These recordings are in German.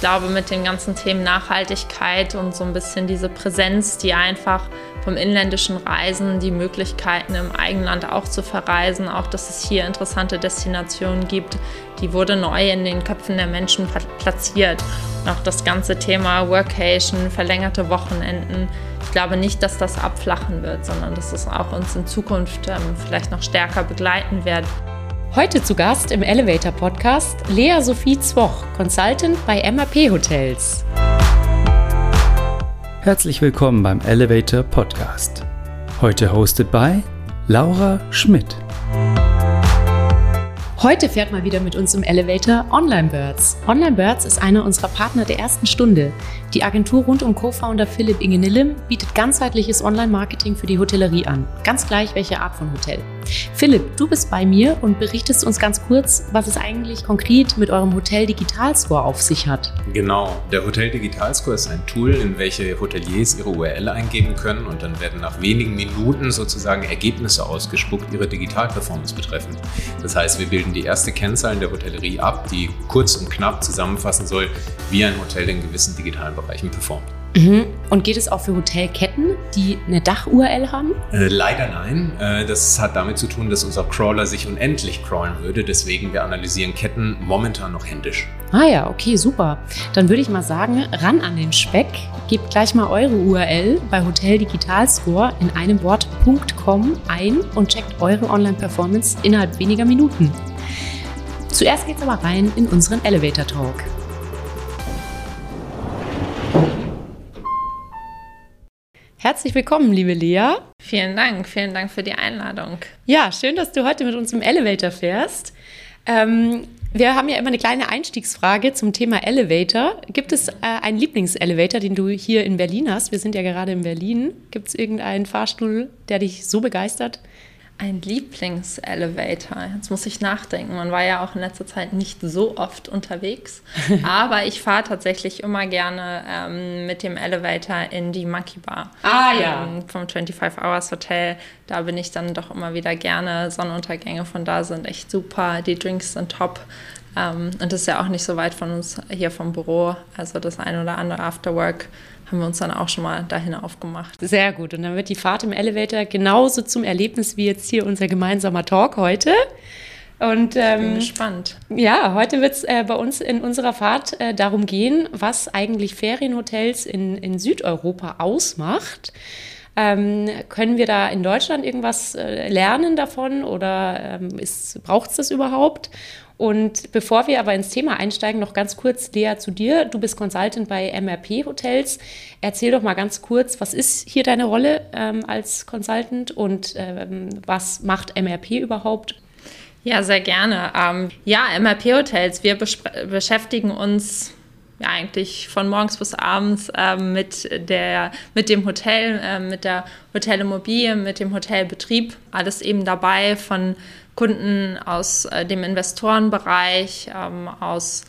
Ich glaube, mit den ganzen Themen Nachhaltigkeit und so ein bisschen diese Präsenz, die einfach vom inländischen Reisen, die Möglichkeiten im Eigenland auch zu verreisen, auch dass es hier interessante Destinationen gibt, die wurde neu in den Köpfen der Menschen platziert. Und auch das ganze Thema Workation, verlängerte Wochenenden. Ich glaube nicht, dass das abflachen wird, sondern dass es auch uns in Zukunft ähm, vielleicht noch stärker begleiten wird. Heute zu Gast im Elevator Podcast Lea Sophie Zwoch, Consultant bei MAP Hotels. Herzlich willkommen beim Elevator Podcast. Heute hosted by Laura Schmidt. Heute fährt mal wieder mit uns im Elevator Online Birds. Online Birds ist einer unserer Partner der ersten Stunde. Die Agentur rund um Co-Founder Philipp Ingenillem bietet ganzheitliches Online-Marketing für die Hotellerie an. Ganz gleich welche Art von Hotel. Philipp, du bist bei mir und berichtest uns ganz kurz, was es eigentlich konkret mit eurem Hotel Digital Score auf sich hat. Genau, der Hotel Digital Score ist ein Tool, in welche Hoteliers ihre URL eingeben können und dann werden nach wenigen Minuten sozusagen Ergebnisse ausgespuckt, ihre Digitalperformance betreffend. Das heißt, wir bilden die erste Kennzahl in der Hotellerie ab, die kurz und knapp zusammenfassen soll, wie ein Hotel in gewissen digitalen Bereichen performt. Mhm. Und geht es auch für Hotelketten, die eine Dach-URL haben? Äh, leider nein. Äh, das hat damit zu tun, dass unser Crawler sich unendlich crawlen würde. Deswegen wir analysieren Ketten momentan noch händisch. Ah ja, okay, super. Dann würde ich mal sagen, ran an den Speck. Gebt gleich mal eure URL bei Hotel Digital Score in einem Wort .com ein und checkt eure Online-Performance innerhalb weniger Minuten. Zuerst geht's aber rein in unseren Elevator Talk. Herzlich willkommen, liebe Lea. Vielen Dank, vielen Dank für die Einladung. Ja, schön, dass du heute mit uns im Elevator fährst. Ähm, wir haben ja immer eine kleine Einstiegsfrage zum Thema Elevator. Gibt es äh, einen Lieblingselevator, den du hier in Berlin hast? Wir sind ja gerade in Berlin. Gibt es irgendeinen Fahrstuhl, der dich so begeistert? Ein Lieblingselevator. Jetzt muss ich nachdenken. Man war ja auch in letzter Zeit nicht so oft unterwegs. aber ich fahre tatsächlich immer gerne ähm, mit dem Elevator in die Monkey Bar. Ah ja. Ähm, vom 25 Hours Hotel. Da bin ich dann doch immer wieder gerne. Sonnenuntergänge von da sind echt super. Die Drinks sind top. Ähm, und das ist ja auch nicht so weit von uns hier vom Büro. Also das ein oder andere Afterwork haben wir uns dann auch schon mal dahin aufgemacht. Sehr gut. Und dann wird die Fahrt im Elevator genauso zum Erlebnis wie jetzt hier unser gemeinsamer Talk heute. Und ähm, bin gespannt. Ja, heute wird es äh, bei uns in unserer Fahrt äh, darum gehen, was eigentlich Ferienhotels in, in Südeuropa ausmacht. Ähm, können wir da in Deutschland irgendwas äh, lernen davon oder ähm, braucht es das überhaupt? Und bevor wir aber ins Thema einsteigen, noch ganz kurz, Lea, zu dir. Du bist Consultant bei MRP Hotels. Erzähl doch mal ganz kurz, was ist hier deine Rolle ähm, als Consultant und ähm, was macht MRP überhaupt? Ja, sehr gerne. Ähm, ja, MRP Hotels, wir beschäftigen uns ja eigentlich von morgens bis abends äh, mit, der, mit dem Hotel, äh, mit der Hotelimmobilie, mit dem Hotelbetrieb. Alles eben dabei von Kunden aus äh, dem Investorenbereich, ähm, aus,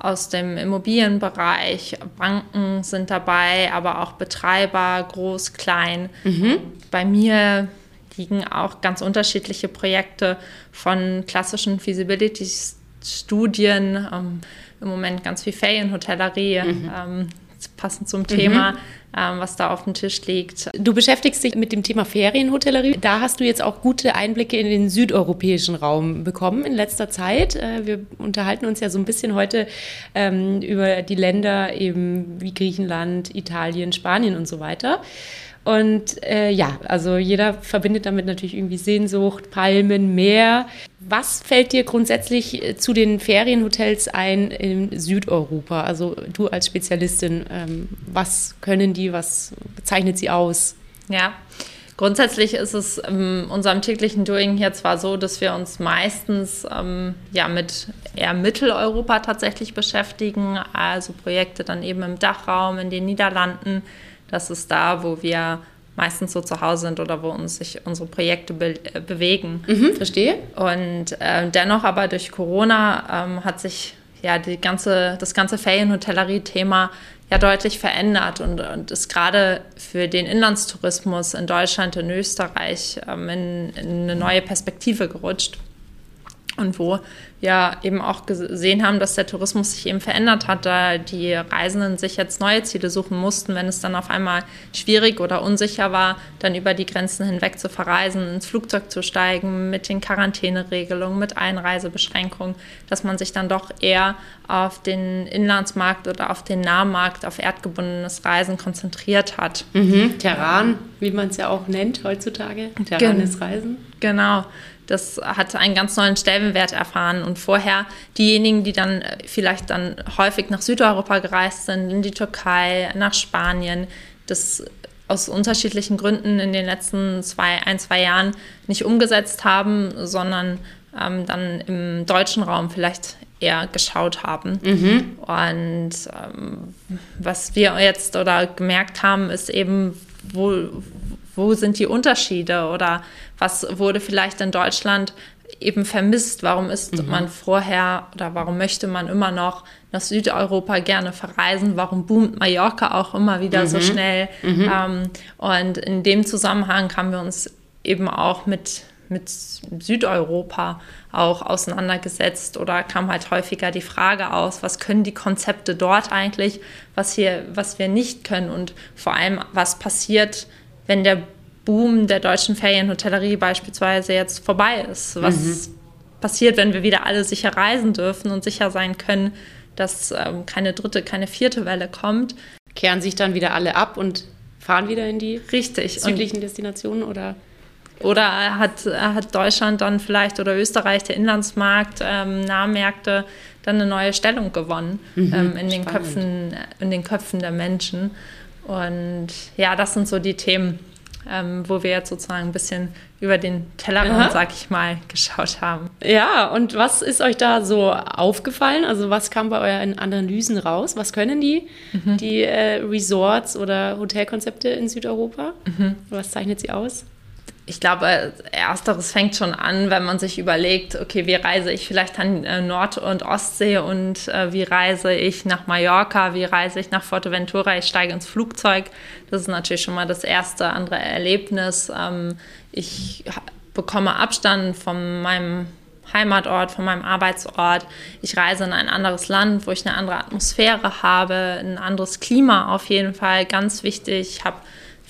aus dem Immobilienbereich, Banken sind dabei, aber auch Betreiber, groß, klein. Mhm. Bei mir liegen auch ganz unterschiedliche Projekte von klassischen Feasibility-Studien, ähm, im Moment ganz viel Ferienhotellerie, mhm. ähm, passend zum Thema. Mhm ähm, was da auf dem Tisch liegt. Du beschäftigst dich mit dem Thema Ferienhotellerie. Da hast du jetzt auch gute Einblicke in den südeuropäischen Raum bekommen in letzter Zeit. Äh, wir unterhalten uns ja so ein bisschen heute ähm, über die Länder eben wie Griechenland, Italien, Spanien und so weiter. Und äh, ja, also jeder verbindet damit natürlich irgendwie Sehnsucht, Palmen, Meer. Was fällt dir grundsätzlich äh, zu den Ferienhotels ein in Südeuropa? Also du als Spezialistin, ähm, was können die, was zeichnet sie aus? Ja, Grundsätzlich ist es in unserem täglichen Doing hier zwar so, dass wir uns meistens ähm, ja, mit eher Mitteleuropa tatsächlich beschäftigen, also Projekte dann eben im Dachraum, in den Niederlanden, das ist da, wo wir meistens so zu Hause sind oder wo uns sich unsere Projekte be äh, bewegen. Mhm, verstehe. Und äh, dennoch aber durch Corona ähm, hat sich ja die ganze, das ganze Ferienhotellerie-Thema ja deutlich verändert und, und ist gerade für den Inlandstourismus in Deutschland, in Österreich ähm, in, in eine neue Perspektive gerutscht. Und wo wir eben auch gesehen haben, dass der Tourismus sich eben verändert hat, da die Reisenden sich jetzt neue Ziele suchen mussten, wenn es dann auf einmal schwierig oder unsicher war, dann über die Grenzen hinweg zu verreisen, ins Flugzeug zu steigen, mit den Quarantäneregelungen, mit Einreisebeschränkungen, dass man sich dann doch eher auf den Inlandsmarkt oder auf den Nahmarkt, auf erdgebundenes Reisen konzentriert hat. Mhm. Terran, wie man es ja auch nennt heutzutage. Terran ist Reisen. Genau das hat einen ganz neuen Stellenwert erfahren. Und vorher diejenigen, die dann äh, vielleicht dann häufig nach Südeuropa gereist sind, in die Türkei, nach Spanien, das aus unterschiedlichen Gründen in den letzten zwei, ein, zwei Jahren nicht umgesetzt haben, sondern ähm, dann im deutschen Raum vielleicht eher geschaut haben. Mhm. Und ähm, was wir jetzt oder gemerkt haben, ist eben, wo, wo sind die Unterschiede oder was wurde vielleicht in Deutschland eben vermisst? Warum ist mhm. man vorher oder warum möchte man immer noch nach Südeuropa gerne verreisen? Warum boomt Mallorca auch immer wieder mhm. so schnell? Mhm. Ähm, und in dem Zusammenhang haben wir uns eben auch mit, mit Südeuropa auch auseinandergesetzt oder kam halt häufiger die Frage aus, was können die Konzepte dort eigentlich, was, hier, was wir nicht können und vor allem, was passiert, wenn der Boom der deutschen Ferienhotellerie beispielsweise jetzt vorbei ist. Was mhm. passiert, wenn wir wieder alle sicher reisen dürfen und sicher sein können, dass ähm, keine dritte, keine vierte Welle kommt. Kehren sich dann wieder alle ab und fahren wieder in die Richtig. südlichen und Destinationen oder? Oder hat, hat Deutschland dann vielleicht oder Österreich, der Inlandsmarkt, ähm, Nahmärkte, dann eine neue Stellung gewonnen mhm, ähm, in, den Köpfen, in den Köpfen der Menschen. Und ja, das sind so die Themen, ähm, wo wir jetzt sozusagen ein bisschen über den Tellerrand, sag ich mal, geschaut haben. Ja, und was ist euch da so aufgefallen? Also was kam bei euren Analysen raus? Was können die, mhm. die äh, Resorts oder Hotelkonzepte in Südeuropa? Mhm. Was zeichnet sie aus? Ich glaube, ersteres fängt schon an, wenn man sich überlegt, okay, wie reise ich vielleicht an äh, Nord- und Ostsee und äh, wie reise ich nach Mallorca, wie reise ich nach Forteventura, ich steige ins Flugzeug. Das ist natürlich schon mal das erste andere Erlebnis. Ähm, ich bekomme Abstand von meinem Heimatort, von meinem Arbeitsort. Ich reise in ein anderes Land, wo ich eine andere Atmosphäre habe, ein anderes Klima auf jeden Fall, ganz wichtig. Ich habe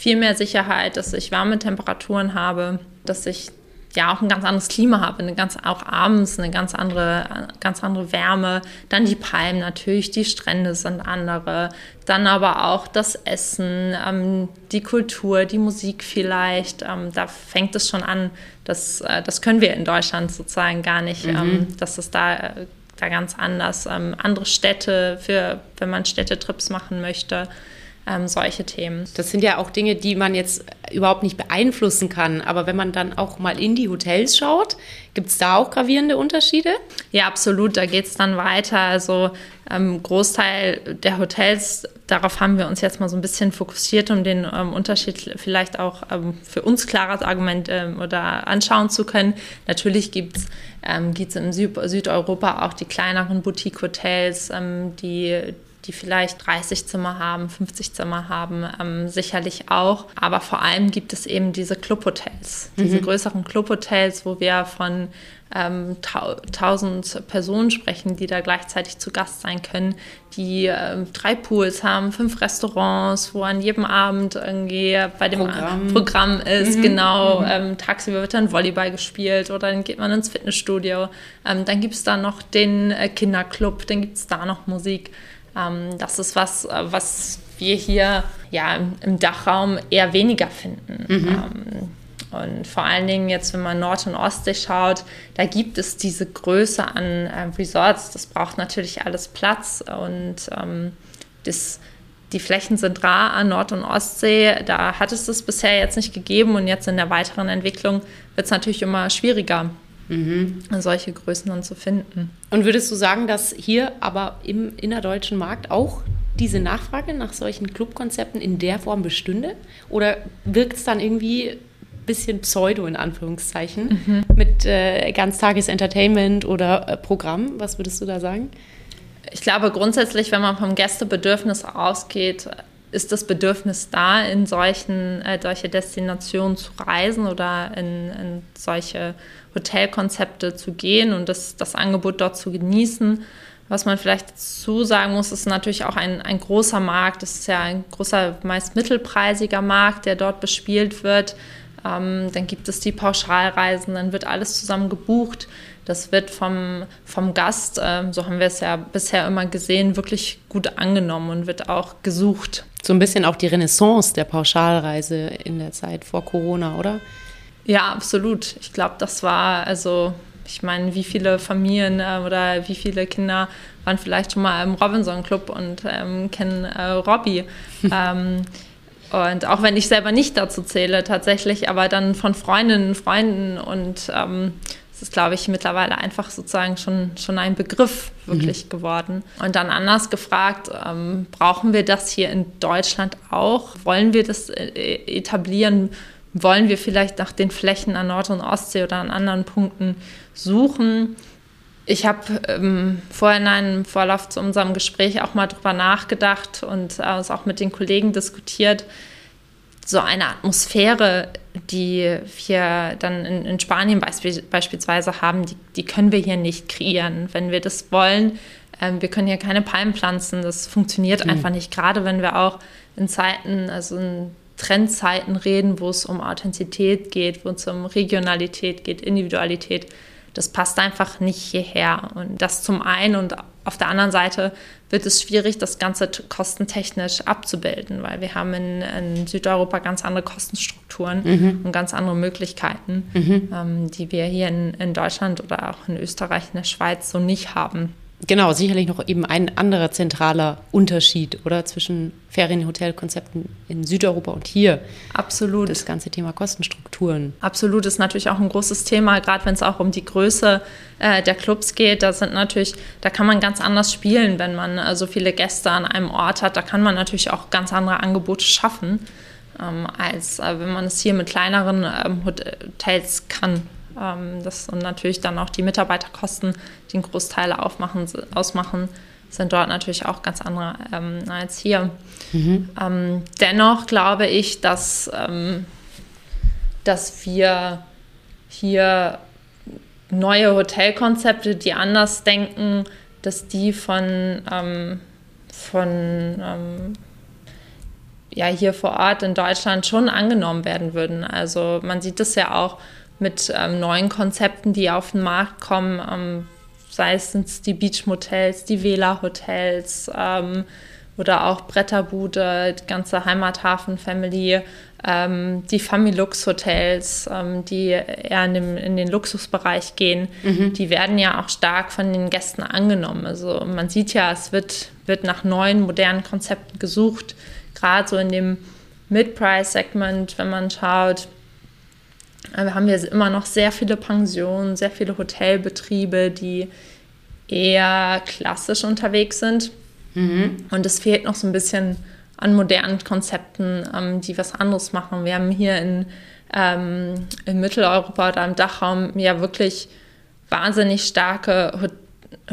viel mehr Sicherheit, dass ich warme Temperaturen habe, dass ich ja auch ein ganz anderes Klima habe, eine ganz, auch abends eine ganz andere, ganz andere Wärme. Dann die Palmen natürlich, die Strände sind andere. Dann aber auch das Essen, ähm, die Kultur, die Musik vielleicht. Ähm, da fängt es schon an. Das, äh, das können wir in Deutschland sozusagen gar nicht. Mhm. Ähm, das ist da, äh, da ganz anders. Ähm, andere Städte, für, wenn man Städtetrips machen möchte ähm, solche Themen. Das sind ja auch Dinge, die man jetzt überhaupt nicht beeinflussen kann. Aber wenn man dann auch mal in die Hotels schaut, gibt es da auch gravierende Unterschiede? Ja, absolut. Da geht es dann weiter. Also ähm, Großteil der Hotels, darauf haben wir uns jetzt mal so ein bisschen fokussiert, um den ähm, Unterschied vielleicht auch ähm, für uns klares Argument ähm, oder anschauen zu können. Natürlich gibt es ähm, in Süd Südeuropa auch die kleineren Boutique-Hotels, ähm, die die vielleicht 30 Zimmer haben, 50 Zimmer haben, ähm, sicherlich auch. Aber vor allem gibt es eben diese Clubhotels, diese mhm. größeren Clubhotels, wo wir von ähm, 1000 Personen sprechen, die da gleichzeitig zu Gast sein können, die ähm, drei Pools haben, fünf Restaurants, wo an jedem Abend irgendwie bei dem Programm, Programm ist, mhm. genau. Mhm. Ähm, tagsüber wird dann Volleyball gespielt oder dann geht man ins Fitnessstudio. Ähm, dann gibt es da noch den äh, Kinderclub, dann gibt es da noch Musik. Ähm, das ist was, äh, was wir hier ja im Dachraum eher weniger finden. Mhm. Ähm, und vor allen Dingen jetzt, wenn man Nord- und Ostsee schaut, da gibt es diese Größe an äh, Resorts. Das braucht natürlich alles Platz und ähm, das, die Flächen sind rar an Nord- und Ostsee. Da hat es das bisher jetzt nicht gegeben und jetzt in der weiteren Entwicklung wird es natürlich immer schwieriger, mhm. solche Größen dann zu finden. Und würdest du sagen, dass hier aber im innerdeutschen Markt auch diese Nachfrage nach solchen Clubkonzepten in der Form bestünde? Oder wirkt es dann irgendwie ein bisschen pseudo in Anführungszeichen mhm. mit äh, Ganztages-Entertainment oder äh, Programm? Was würdest du da sagen? Ich glaube grundsätzlich, wenn man vom Gästebedürfnis ausgeht, ist das Bedürfnis da, in solchen, äh, solche Destinationen zu reisen oder in, in solche Hotelkonzepte zu gehen und das, das Angebot dort zu genießen. Was man vielleicht dazu sagen muss, ist natürlich auch ein, ein großer Markt. Das ist ja ein großer, meist mittelpreisiger Markt, der dort bespielt wird. Ähm, dann gibt es die Pauschalreisen, dann wird alles zusammen gebucht. Das wird vom, vom Gast, äh, so haben wir es ja bisher immer gesehen, wirklich gut angenommen und wird auch gesucht. So ein bisschen auch die Renaissance der Pauschalreise in der Zeit vor Corona, oder? Ja, absolut. Ich glaube, das war also ich meine, wie viele Familien äh, oder wie viele Kinder waren vielleicht schon mal im Robinson Club und ähm, kennen äh, Robbie. ähm, und auch wenn ich selber nicht dazu zähle tatsächlich, aber dann von Freundinnen und Freunden und ähm, es ist, glaube ich, mittlerweile einfach sozusagen schon, schon ein Begriff wirklich mhm. geworden. Und dann anders gefragt, ähm, brauchen wir das hier in Deutschland auch? Wollen wir das äh, etablieren? Wollen wir vielleicht nach den Flächen an Nord- und Ostsee oder an anderen Punkten suchen? Ich habe ähm, vorher in einem Vorlauf zu unserem Gespräch auch mal drüber nachgedacht und äh, es auch mit den Kollegen diskutiert. So eine Atmosphäre, die wir dann in, in Spanien beisp beispielsweise haben, die, die, können wir hier nicht kreieren. Wenn wir das wollen, ähm, wir können hier keine Palmen pflanzen, das funktioniert mhm. einfach nicht. Gerade wenn wir auch in Zeiten, also in Trendzeiten reden, wo es um Authentizität geht, wo es um Regionalität geht, Individualität. Das passt einfach nicht hierher. Und das zum einen und auf der anderen Seite wird es schwierig, das Ganze kostentechnisch abzubilden, weil wir haben in, in Südeuropa ganz andere Kostenstrukturen mhm. und ganz andere Möglichkeiten, mhm. ähm, die wir hier in, in Deutschland oder auch in Österreich, in der Schweiz so nicht haben. Genau, sicherlich noch eben ein anderer zentraler Unterschied, oder? Zwischen Ferienhotelkonzepten in Südeuropa und hier. Absolut. Das ganze Thema Kostenstrukturen. Absolut, ist natürlich auch ein großes Thema, gerade wenn es auch um die Größe äh, der Clubs geht. Da sind natürlich, da kann man ganz anders spielen, wenn man äh, so viele Gäste an einem Ort hat. Da kann man natürlich auch ganz andere Angebote schaffen, ähm, als äh, wenn man es hier mit kleineren ähm, Hotels kann. Ähm, das, und natürlich dann auch die Mitarbeiterkosten, die einen Großteil aufmachen, ausmachen, sind dort natürlich auch ganz andere ähm, als hier. Mhm. Ähm, dennoch glaube ich, dass, ähm, dass wir hier neue Hotelkonzepte, die anders denken, dass die von, ähm, von ähm, ja, hier vor Ort in Deutschland schon angenommen werden würden. Also man sieht es ja auch mit ähm, neuen Konzepten, die auf den Markt kommen, ähm, sei es die Beach-Motels, die Vela-Hotels ähm, oder auch Bretterbude, die ganze Heimathafen-Family, ähm, die Familux-Hotels, ähm, die eher in, dem, in, den Luxusbereich gehen, mhm. die werden ja auch stark von den Gästen angenommen. Also man sieht ja, es wird, wird nach neuen, modernen Konzepten gesucht, gerade so in dem Mid-Price-Segment, wenn man schaut, haben wir immer noch sehr viele Pensionen, sehr viele Hotelbetriebe, die eher klassisch unterwegs sind. Mhm. Und es fehlt noch so ein bisschen an modernen Konzepten, ähm, die was anderes machen. Wir haben hier in, ähm, in Mitteleuropa oder im Dachraum ja wirklich wahnsinnig starke Hotels.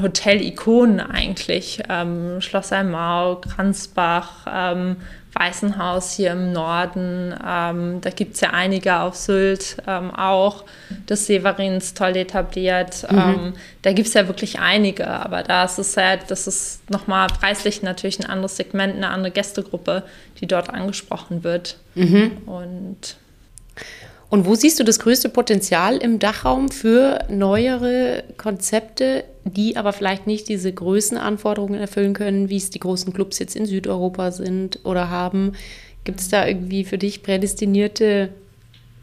Hotel-Ikonen eigentlich. Ähm, Schloss Almau, Kranzbach, ähm, Weißenhaus hier im Norden. Ähm, da gibt es ja einige auf Sylt ähm, auch. Das Severins toll etabliert. Mhm. Ähm, da gibt es ja wirklich einige, aber da ist es halt, das ist nochmal preislich natürlich ein anderes Segment, eine andere Gästegruppe, die dort angesprochen wird. Mhm. Und und wo siehst du das größte Potenzial im Dachraum für neuere Konzepte, die aber vielleicht nicht diese Größenanforderungen erfüllen können, wie es die großen Clubs jetzt in Südeuropa sind oder haben? Gibt es da irgendwie für dich prädestinierte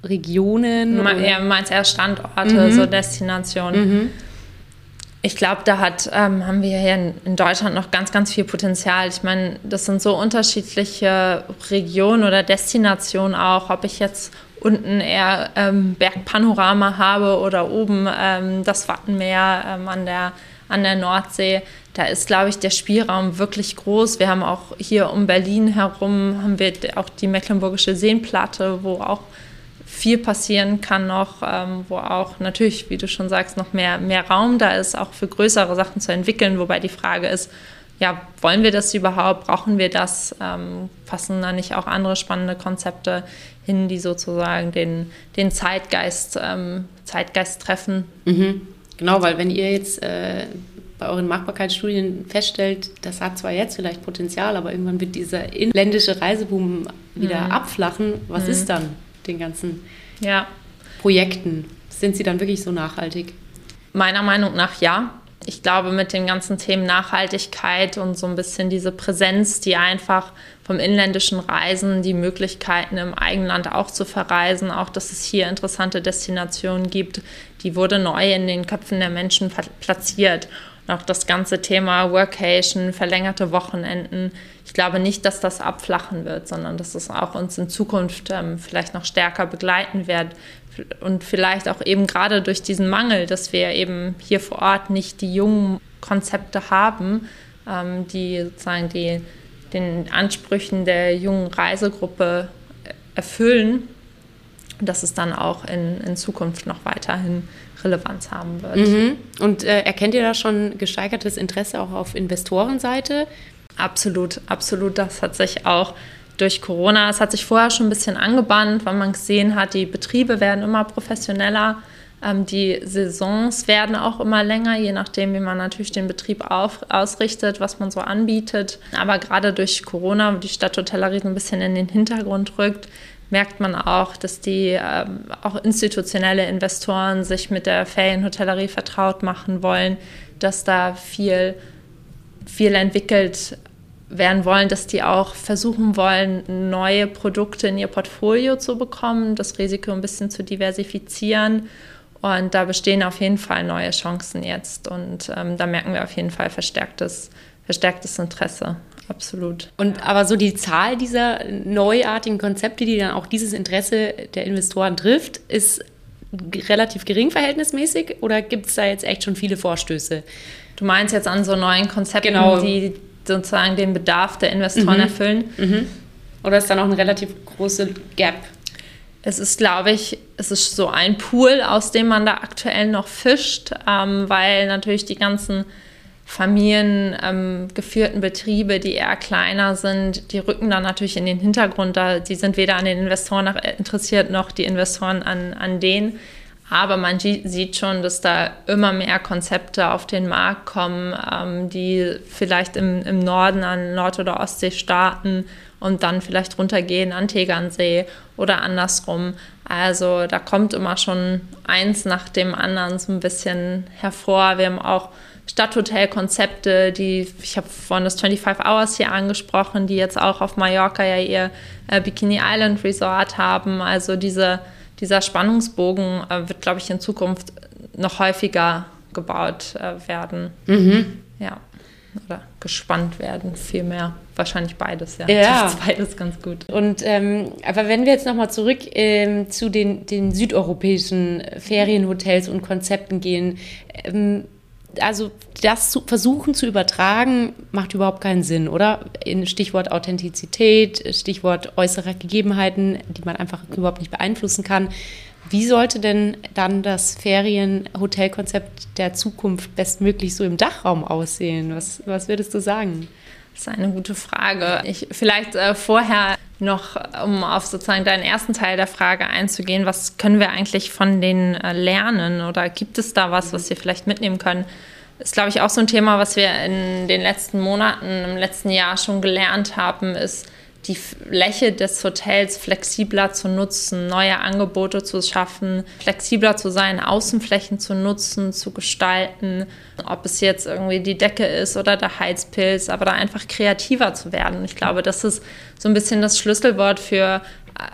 Regionen? Man, ja, meinst eher Standorte, mhm. so Destinationen. Mhm. Ich glaube, da hat, ähm, haben wir hier in, in, Deutschland noch ganz, ganz viel Potenzial. Ich meine, das sind so unterschiedliche Regionen oder Destinationen auch, ob ich jetzt unten eher ähm, Bergpanorama habe oder oben ähm, das Wattenmeer ähm, an, der, an der Nordsee, da ist, glaube ich, der Spielraum wirklich groß. Wir haben auch hier um Berlin herum, haben wir auch die Mecklenburgische Seenplatte, wo auch viel passieren kann noch, ähm, wo auch natürlich, wie du schon sagst, noch mehr, mehr Raum da ist, auch für größere Sachen zu entwickeln, wobei die Frage ist, ja, wollen wir das überhaupt? Brauchen wir das? Ähm, passen da nicht auch andere spannende Konzepte hin, die sozusagen den, den Zeitgeist, ähm, Zeitgeist treffen? Mhm. Genau, weil wenn ihr jetzt äh, bei euren Machbarkeitsstudien feststellt, das hat zwar jetzt vielleicht Potenzial, aber irgendwann wird dieser inländische Reiseboom wieder mhm. abflachen, was mhm. ist dann den ganzen ja. Projekten? Sind sie dann wirklich so nachhaltig? Meiner Meinung nach ja ich glaube, mit den ganzen Themen Nachhaltigkeit und so ein bisschen diese Präsenz, die einfach vom inländischen Reisen, die Möglichkeiten im eigenen Land auch zu verreisen, auch dass es hier interessante Destinationen gibt, die wurde neu in den Köpfen der Menschen platziert. Und auch das ganze Thema Workation, verlängerte Wochenenden. Ich glaube nicht, dass das abflachen wird, sondern dass es auch uns in Zukunft ähm, vielleicht noch stärker begleiten wird, und vielleicht auch eben gerade durch diesen Mangel, dass wir eben hier vor Ort nicht die jungen Konzepte haben, ähm, die sozusagen die, den Ansprüchen der jungen Reisegruppe erfüllen, dass es dann auch in, in Zukunft noch weiterhin Relevanz haben wird. Mhm. Und äh, erkennt ihr da schon gesteigertes Interesse auch auf Investorenseite? Absolut, absolut. Das hat sich auch durch Corona. Es hat sich vorher schon ein bisschen angebahnt, weil man gesehen hat, die Betriebe werden immer professioneller. Ähm, die Saisons werden auch immer länger, je nachdem, wie man natürlich den Betrieb auf, ausrichtet, was man so anbietet. Aber gerade durch Corona, wo die Stadthotellerie so ein bisschen in den Hintergrund rückt, merkt man auch, dass die ähm, auch institutionelle Investoren sich mit der Ferienhotellerie vertraut machen wollen, dass da viel, viel entwickelt werden wollen, dass die auch versuchen wollen, neue Produkte in ihr Portfolio zu bekommen, das Risiko ein bisschen zu diversifizieren. Und da bestehen auf jeden Fall neue Chancen jetzt. Und ähm, da merken wir auf jeden Fall verstärktes, verstärktes Interesse. Absolut. Und aber so die Zahl dieser neuartigen Konzepte, die dann auch dieses Interesse der Investoren trifft, ist relativ gering verhältnismäßig oder gibt es da jetzt echt schon viele Vorstöße? Du meinst jetzt an so neuen Konzepten, genau. die sozusagen den Bedarf der Investoren mhm. erfüllen. Mhm. Oder ist da noch ein relativ große Gap? Es ist, glaube ich, es ist so ein Pool, aus dem man da aktuell noch fischt, ähm, weil natürlich die ganzen familiengeführten ähm, Betriebe, die eher kleiner sind, die rücken dann natürlich in den Hintergrund. Da, die sind weder an den Investoren interessiert, noch die Investoren an, an denen. Aber man sieht schon, dass da immer mehr Konzepte auf den Markt kommen, ähm, die vielleicht im, im Norden an Nord- oder Ostsee starten und dann vielleicht runtergehen an Tegernsee oder andersrum. Also da kommt immer schon eins nach dem anderen so ein bisschen hervor. Wir haben auch Stadthotelkonzepte, die, ich habe vorhin das 25 Hours hier angesprochen, die jetzt auch auf Mallorca ja ihr äh, Bikini Island Resort haben. Also diese dieser Spannungsbogen äh, wird, glaube ich, in Zukunft noch häufiger gebaut äh, werden. Mhm. Ja. Oder gespannt werden, vielmehr. Wahrscheinlich beides, ja. Ja. beides ganz gut. Und ähm, aber wenn wir jetzt nochmal zurück ähm, zu den, den südeuropäischen Ferienhotels und Konzepten gehen, ähm, also das zu versuchen zu übertragen, macht überhaupt keinen Sinn, oder? In Stichwort Authentizität, Stichwort äußere Gegebenheiten, die man einfach überhaupt nicht beeinflussen kann. Wie sollte denn dann das Ferienhotelkonzept der Zukunft bestmöglich so im Dachraum aussehen? Was, was würdest du sagen? Das ist eine gute Frage. Ich, vielleicht äh, vorher noch, um auf sozusagen deinen ersten Teil der Frage einzugehen, was können wir eigentlich von denen äh, lernen oder gibt es da was, was wir vielleicht mitnehmen können? Ist, glaube ich, auch so ein Thema, was wir in den letzten Monaten, im letzten Jahr schon gelernt haben, ist, die Fläche des Hotels flexibler zu nutzen, neue Angebote zu schaffen, flexibler zu sein, Außenflächen zu nutzen, zu gestalten, ob es jetzt irgendwie die Decke ist oder der Heizpilz, aber da einfach kreativer zu werden. Ich glaube, das ist so ein bisschen das Schlüsselwort für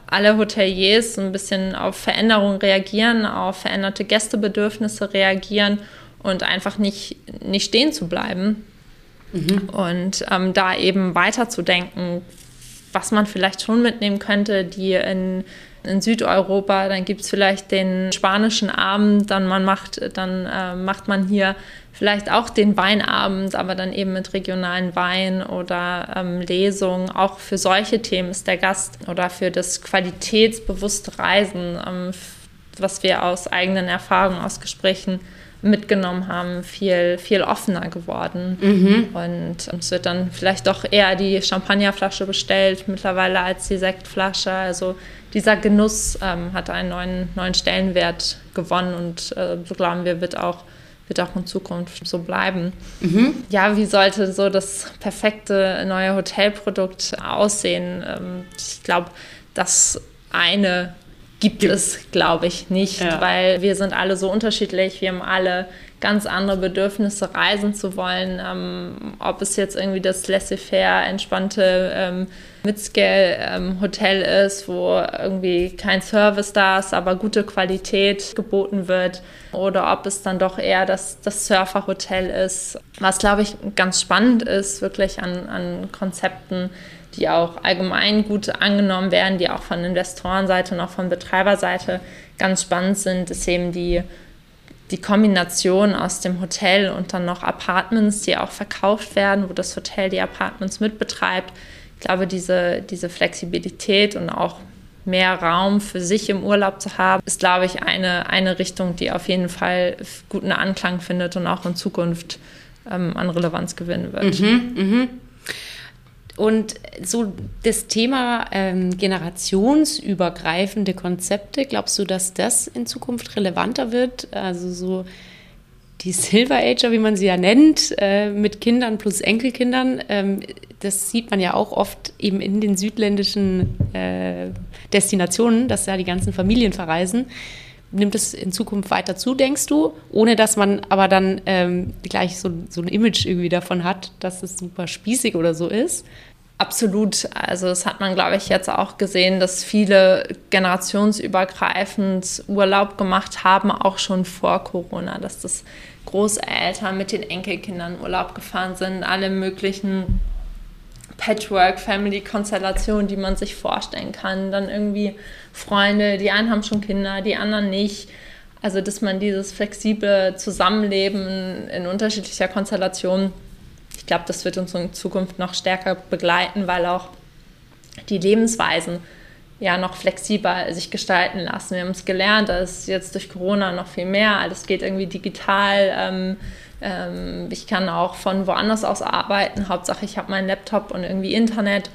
alle Hoteliers, so ein bisschen auf Veränderungen reagieren, auf veränderte Gästebedürfnisse reagieren und einfach nicht, nicht stehen zu bleiben. Mhm. Und ähm, da eben weiterzudenken, was man vielleicht schon mitnehmen könnte, die in, in Südeuropa, dann gibt es vielleicht den spanischen Abend, dann man macht, dann äh, macht man hier vielleicht auch den Weinabend, aber dann eben mit regionalen Wein oder ähm, Lesungen. Auch für solche Themen ist der Gast oder für das qualitätsbewusste Reisen, ähm, was wir aus eigenen Erfahrungen, aus Gesprächen mitgenommen haben, viel, viel offener geworden. Mhm. Und es wird dann vielleicht doch eher die Champagnerflasche bestellt mittlerweile als die Sektflasche. Also dieser Genuss ähm, hat einen neuen, neuen Stellenwert gewonnen und äh, so glauben wir, wird auch, wird auch in Zukunft so bleiben. Mhm. Ja, wie sollte so das perfekte neue Hotelprodukt aussehen? Ähm, ich glaube, das eine gibt es, glaube ich, nicht, ja. weil wir sind alle so unterschiedlich. Wir haben alle ganz andere Bedürfnisse, reisen zu wollen. Ähm, ob es jetzt irgendwie das laissez-faire, entspannte ähm, Mid-Scale-Hotel ähm, ist, wo irgendwie kein Service da ist, aber gute Qualität geboten wird. Oder ob es dann doch eher das, das Surfer-Hotel ist. Was, glaube ich, ganz spannend ist, wirklich an, an Konzepten die auch allgemein gut angenommen werden, die auch von Investorenseite und auch von Betreiberseite ganz spannend sind, ist eben die, die Kombination aus dem Hotel und dann noch Apartments, die auch verkauft werden, wo das Hotel die Apartments mitbetreibt. Ich glaube, diese, diese Flexibilität und auch mehr Raum für sich im Urlaub zu haben, ist, glaube ich, eine, eine Richtung, die auf jeden Fall guten Anklang findet und auch in Zukunft ähm, an Relevanz gewinnen wird. Mhm, mh. Und so das Thema ähm, generationsübergreifende Konzepte, glaubst du, dass das in Zukunft relevanter wird? Also so die Silver Ager, wie man sie ja nennt, äh, mit Kindern plus Enkelkindern, ähm, das sieht man ja auch oft eben in den südländischen äh, Destinationen, dass da die ganzen Familien verreisen. Nimmt es in Zukunft weiter zu, denkst du, ohne dass man aber dann ähm, gleich so, so ein Image irgendwie davon hat, dass es super spießig oder so ist? Absolut. Also das hat man, glaube ich, jetzt auch gesehen, dass viele generationsübergreifend Urlaub gemacht haben, auch schon vor Corona, dass das Großeltern mit den Enkelkindern Urlaub gefahren sind, alle möglichen Patchwork-Family-Konstellationen, die man sich vorstellen kann. Dann irgendwie Freunde, die einen haben schon Kinder, die anderen nicht. Also, dass man dieses flexible Zusammenleben in unterschiedlicher Konstellation, ich glaube, das wird uns in Zukunft noch stärker begleiten, weil auch die Lebensweisen ja noch flexibler sich gestalten lassen. Wir haben es gelernt, da ist jetzt durch Corona noch viel mehr. Alles geht irgendwie digital. Ähm, ähm, ich kann auch von woanders aus arbeiten. Hauptsache, ich habe meinen Laptop und irgendwie Internet.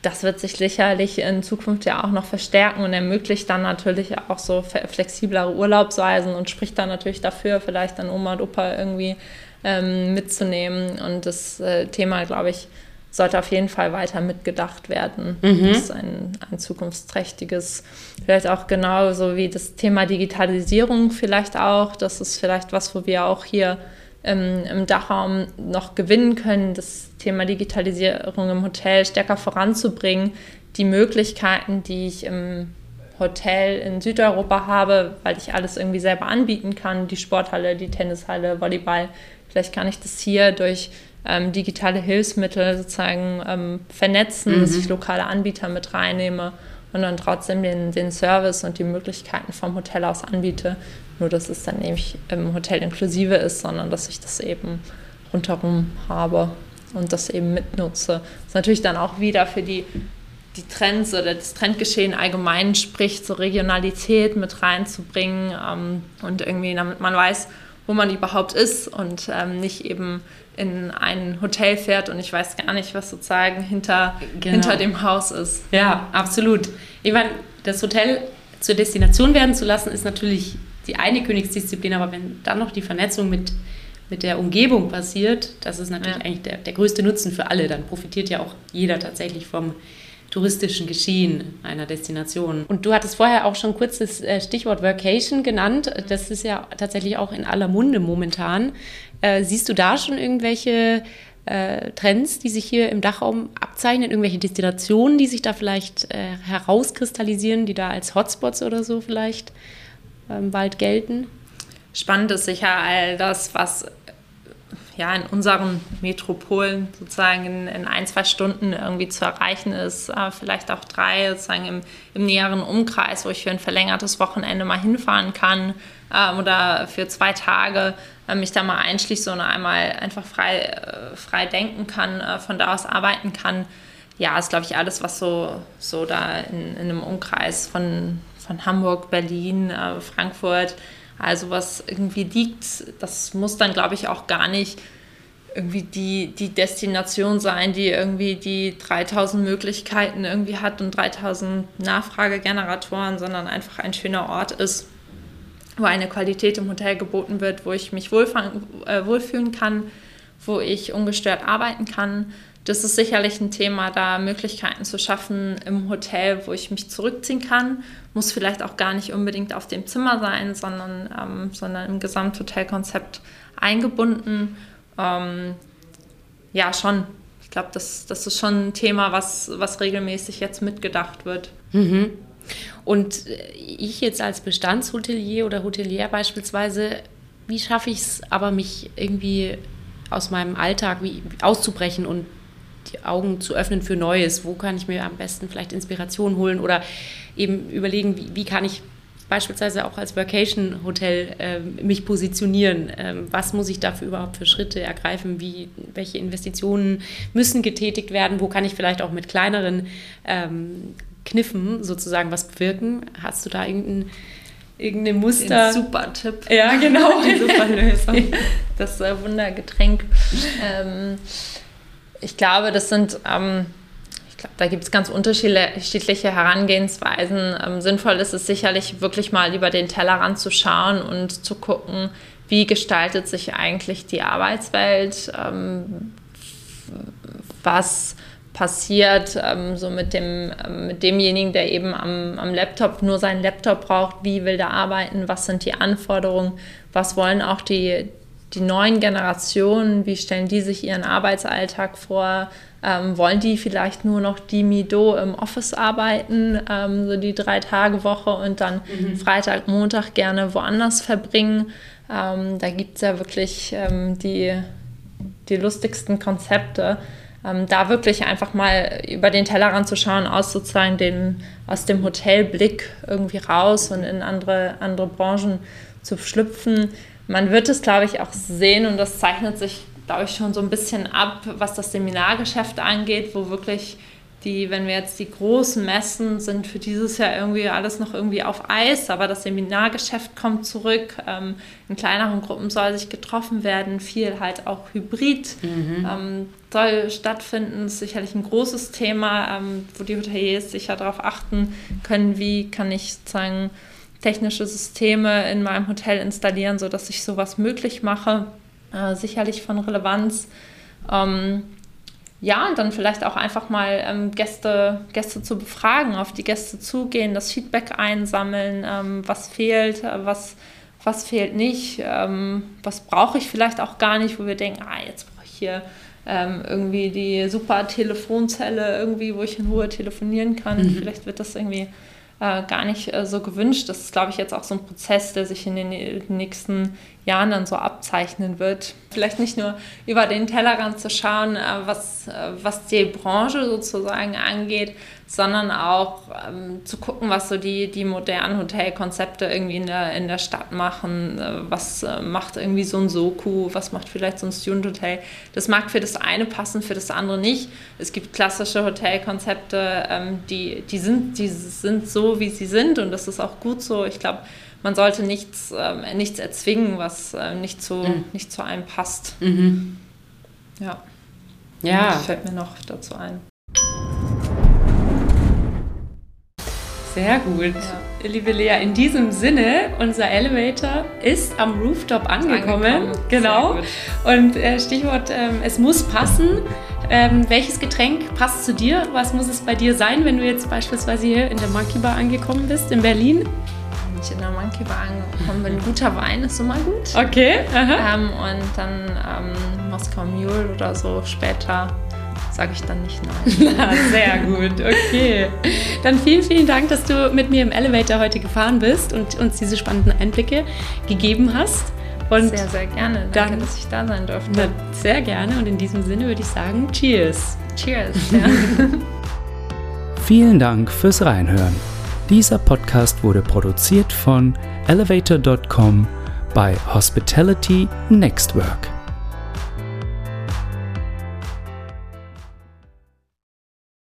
Das wird sich sicherlich in Zukunft ja auch noch verstärken und ermöglicht dann natürlich auch so flexiblere Urlaubsweisen und spricht dann natürlich dafür, vielleicht dann Oma und Opa irgendwie ähm, mitzunehmen. Und das äh, Thema, glaube ich, sollte auf jeden Fall weiter mitgedacht werden. Mhm. Das ist ein, ein zukunftsträchtiges, vielleicht auch genauso wie das Thema Digitalisierung vielleicht auch. Das ist vielleicht was, wo wir auch hier im, im Dachraum noch gewinnen können, das Thema Digitalisierung im Hotel stärker voranzubringen. Die Möglichkeiten, die ich im Hotel in Südeuropa habe, weil ich alles irgendwie selber anbieten kann, die Sporthalle, die Tennishalle, Volleyball. Vielleicht kann ich das hier durch ähm, digitale Hilfsmittel sozusagen ähm, vernetzen, mhm. dass ich lokale Anbieter mit reinnehme und dann trotzdem den, den Service und die Möglichkeiten vom Hotel aus anbiete. Nur, dass es dann nämlich im Hotel inklusive ist, sondern dass ich das eben rundherum habe und das eben mitnutze. Das ist natürlich dann auch wieder für die, die Trends oder das Trendgeschehen allgemein spricht, so Regionalität mit reinzubringen ähm, und irgendwie, damit man weiß, wo man überhaupt ist und ähm, nicht eben in ein Hotel fährt und ich weiß gar nicht, was sozusagen hinter, genau. hinter dem Haus ist. Ja, absolut. Ich meine, das Hotel zur Destination werden zu lassen, ist natürlich die eine Königsdisziplin, aber wenn dann noch die Vernetzung mit, mit der Umgebung passiert, das ist natürlich ja. eigentlich der, der größte Nutzen für alle. Dann profitiert ja auch jeder tatsächlich vom touristischen Geschehen einer Destination. Und du hattest vorher auch schon kurz das äh, Stichwort Workation genannt. Das ist ja tatsächlich auch in aller Munde momentan. Äh, siehst du da schon irgendwelche äh, Trends, die sich hier im Dachraum abzeichnen, irgendwelche Destinationen, die sich da vielleicht äh, herauskristallisieren, die da als Hotspots oder so vielleicht ähm, bald gelten? Spannend ist sicher all das, was ja, in unseren Metropolen sozusagen in, in, ein, zwei Stunden irgendwie zu erreichen ist, äh, vielleicht auch drei, sozusagen im, im, näheren Umkreis, wo ich für ein verlängertes Wochenende mal hinfahren kann äh, oder für zwei Tage äh, mich da mal einschließe und einmal einfach frei, äh, frei denken kann, äh, von da aus arbeiten kann. Ja, ist, glaube ich, alles, was so, so da in, in einem Umkreis von, von Hamburg, Berlin, äh, Frankfurt, Also was irgendwie liegt, das muss dann, glaube ich, auch gar nicht irgendwie die, die Destination sein, die irgendwie die 3000 Möglichkeiten irgendwie hat und 3000 Nachfragegeneratoren, sondern einfach ein schöner Ort ist, wo eine Qualität im Hotel geboten wird, wo ich mich äh, wohlfühlen kann, wo ich ungestört arbeiten kann. Das ist sicherlich ein Thema, da Möglichkeiten zu schaffen im Hotel, wo ich mich zurückziehen kann. Muss vielleicht auch gar nicht unbedingt auf dem Zimmer sein, sondern, ähm, sondern im Gesamthotelkonzept eingebunden ähm, ja, schon. Ich glaube, das, das ist schon ein Thema, was, was regelmäßig jetzt mitgedacht wird. Mhm. Und ich jetzt als Bestandshotelier oder Hotelier beispielsweise, wie schaffe ich es aber, mich irgendwie aus meinem Alltag wie, auszubrechen und die Augen zu öffnen für Neues? Wo kann ich mir am besten vielleicht Inspiration holen oder eben überlegen, wie, wie kann ich beispielsweise auch als Vacation-Hotel äh, mich positionieren? Ähm, was muss ich dafür überhaupt für Schritte ergreifen? Wie, welche Investitionen müssen getätigt werden? Wo kann ich vielleicht auch mit kleineren ähm, Kniffen sozusagen was bewirken? Hast du da irgendein irgendeine Muster. Ein super Tipp. Ja, genau. Die super Lösung. Das äh, Wundergetränk. ähm, ich glaube, das sind ähm, glaube, da gibt es ganz unterschiedliche Herangehensweisen. Ähm, sinnvoll ist es sicherlich wirklich mal über den Tellerrand zu schauen und zu gucken, wie gestaltet sich eigentlich die Arbeitswelt, ähm, was passiert ähm, so mit, dem, ähm, mit demjenigen, der eben am, am Laptop nur seinen Laptop braucht, wie will der arbeiten, was sind die Anforderungen, was wollen auch die, die neuen Generationen, wie stellen die sich ihren Arbeitsalltag vor, ähm, wollen die vielleicht nur noch die Mido im Office arbeiten, ähm, so die drei Tage Woche und dann mhm. Freitag, Montag gerne woanders verbringen. Ähm, da gibt es ja wirklich ähm, die, die lustigsten Konzepte. Ähm, da wirklich einfach mal über den Tellerrand zu schauen, aus sozusagen den, aus dem Hotelblick irgendwie raus und in andere, andere Branchen zu schlüpfen. Man wird es, glaube ich, auch sehen und das zeichnet sich glaube ich, schon so ein bisschen ab, was das Seminargeschäft angeht, wo wirklich die, wenn wir jetzt die großen Messen sind für dieses Jahr irgendwie alles noch irgendwie auf Eis, aber das Seminargeschäft kommt zurück. Ähm, in kleineren Gruppen soll sich getroffen werden, viel halt auch hybrid mhm. ähm, soll stattfinden. Das ist sicherlich ein großes Thema, ähm, wo die Hoteliers sicher darauf achten können, wie kann ich sozusagen technische Systeme in meinem Hotel installieren, sodass ich sowas möglich mache äh, sicherlich von Relevanz. Ähm, ja, und dann vielleicht auch einfach mal ähm, Gäste, Gäste zu befragen, auf die Gäste zugehen, das Feedback einsammeln, ähm, was fehlt, äh, was, was fehlt nicht, ähm, was brauche ich vielleicht auch gar nicht, wo wir denken, ah, jetzt brauche ich hier ähm, irgendwie die super Telefonzelle, irgendwie, wo ich in Ruhe telefonieren kann. Mhm. Vielleicht wird das irgendwie äh, gar nicht äh, so gewünscht. Das ist, glaube ich, jetzt auch so ein Prozess, der sich in den nächsten Jahren dann so abzeichnen wird. Vielleicht nicht nur über den Tellerrand zu schauen, äh, was, äh, was die Branche sozusagen angeht, sondern auch ähm, zu gucken, was so die, die modernen Hotelkonzepte irgendwie in der, in der Stadt machen. Äh, was macht irgendwie so ein Soku, was macht vielleicht so ein Student Hotel. Das mag für das eine passen, für das andere nicht. Es gibt klassische Hotelkonzepte, ähm, die, die, sind, die sind so, wie sie sind und das ist auch gut so. Ich glaube, man sollte nichts, äh, nichts erzwingen, was äh, nicht, zu, mhm. nicht zu einem passt. Mhm. Ja. Ja. Das fällt mir noch dazu ein. Sehr gut. Ja. Liebe Lea, in diesem Sinne, unser Elevator ist am Rooftop angekommen. angekommen. Genau. Und äh, Stichwort, ähm, es muss passen. Ähm, welches Getränk passt zu dir? Was muss es bei dir sein, wenn du jetzt beispielsweise hier in der Monkey Bar angekommen bist in Berlin? Ich in der Monkey Bar angekommen bin. Guter Wein ist immer gut. Okay. Ähm, und dann ähm, Moskau Mule oder so später sage ich dann nicht nein. Sehr gut, okay. Dann vielen, vielen Dank, dass du mit mir im Elevator heute gefahren bist und uns diese spannenden Einblicke gegeben hast. Und sehr, sehr gerne. Danke, dann, dass ich da sein durfte. Na, sehr gerne. Und in diesem Sinne würde ich sagen, Cheers. Cheers. Ja. Vielen Dank fürs Reinhören. Dieser Podcast wurde produziert von elevator.com bei Hospitality Next Work.